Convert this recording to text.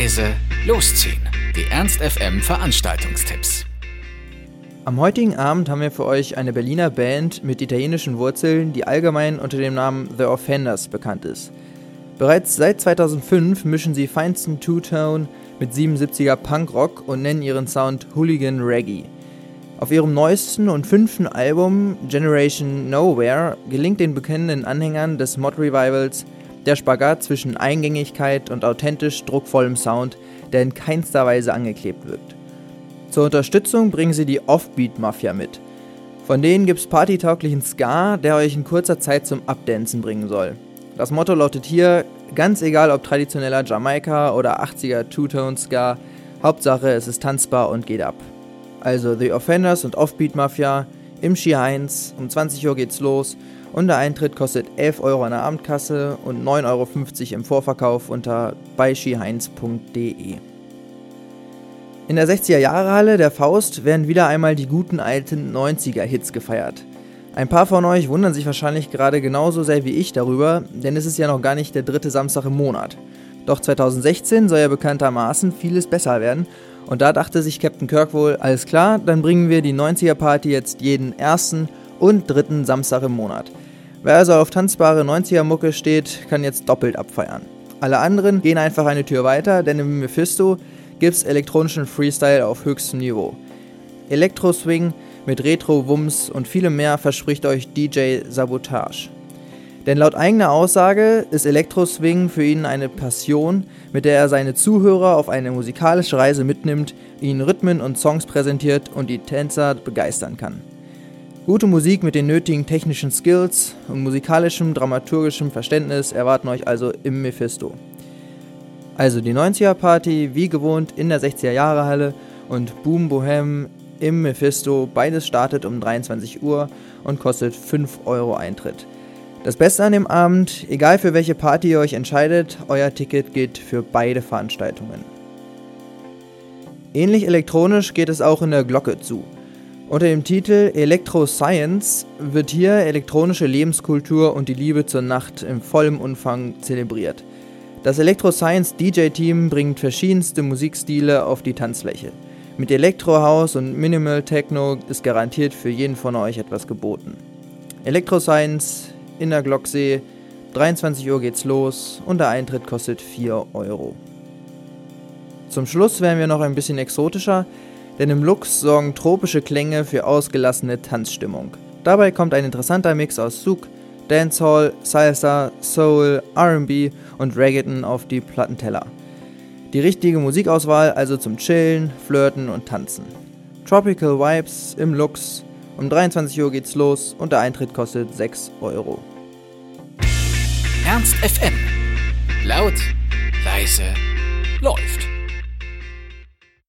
leise, losziehen. Die Ernst FM Veranstaltungstipps. Am heutigen Abend haben wir für euch eine Berliner Band mit italienischen Wurzeln, die allgemein unter dem Namen The Offenders bekannt ist. Bereits seit 2005 mischen sie feinsten Two-Tone mit 77er Punkrock und nennen ihren Sound Hooligan Reggae. Auf ihrem neuesten und fünften Album Generation Nowhere gelingt den bekennenden Anhängern des Mod Revivals der Spagat zwischen Eingängigkeit und authentisch druckvollem Sound, der in keinster Weise angeklebt wirkt. Zur Unterstützung bringen sie die Offbeat Mafia mit. Von denen gibt's partytauglichen Ska, der euch in kurzer Zeit zum Updancen bringen soll. Das Motto lautet hier, ganz egal ob traditioneller Jamaika oder 80er Two-Tone Ska, Hauptsache es ist tanzbar und geht ab. Also The Offenders und Offbeat Mafia im Ski 1, um 20 Uhr geht's los und der Eintritt kostet 11 Euro an der Abendkasse und 9,50 Euro im Vorverkauf unter beischiheinz.de. In der 60er-Jahre-Halle der Faust werden wieder einmal die guten alten 90er-Hits gefeiert. Ein paar von euch wundern sich wahrscheinlich gerade genauso sehr wie ich darüber, denn es ist ja noch gar nicht der dritte Samstag im Monat. Doch 2016 soll ja bekanntermaßen vieles besser werden und da dachte sich Captain Kirk wohl, alles klar, dann bringen wir die 90er-Party jetzt jeden ersten und dritten Samstag im Monat. Wer also auf tanzbare 90er-Mucke steht, kann jetzt doppelt abfeiern. Alle anderen gehen einfach eine Tür weiter, denn im Mephisto gibt's elektronischen Freestyle auf höchstem Niveau. Elektro-Swing mit Retro-Wumms und vielem mehr verspricht euch DJ Sabotage. Denn laut eigener Aussage ist Elektro-Swing für ihn eine Passion, mit der er seine Zuhörer auf eine musikalische Reise mitnimmt, ihnen Rhythmen und Songs präsentiert und die Tänzer begeistern kann. Gute Musik mit den nötigen technischen Skills und musikalischem, dramaturgischem Verständnis erwarten euch also im Mephisto. Also die 90er Party, wie gewohnt, in der 60er Jahre Halle und Boom Bohem im Mephisto. Beides startet um 23 Uhr und kostet 5 Euro Eintritt. Das Beste an dem Abend, egal für welche Party ihr euch entscheidet, euer Ticket gilt für beide Veranstaltungen. Ähnlich elektronisch geht es auch in der Glocke zu. Unter dem Titel Electro Science wird hier elektronische Lebenskultur und die Liebe zur Nacht im vollen Umfang zelebriert. Das Electro Science DJ-Team bringt verschiedenste Musikstile auf die Tanzfläche. Mit Electro House und Minimal Techno ist garantiert für jeden von euch etwas geboten. Electro Science in der Glocksee, 23 Uhr geht's los und der Eintritt kostet 4 Euro. Zum Schluss werden wir noch ein bisschen exotischer, denn im Lux sorgen tropische Klänge für ausgelassene Tanzstimmung. Dabei kommt ein interessanter Mix aus Souk, Dancehall, Salsa, Soul, RB und Reggaeton auf die Plattenteller. Die richtige Musikauswahl also zum Chillen, Flirten und Tanzen. Tropical Vibes im Lux. Um 23 Uhr geht's los und der Eintritt kostet 6 Euro. Ernst FM. Laut, leise, läuft.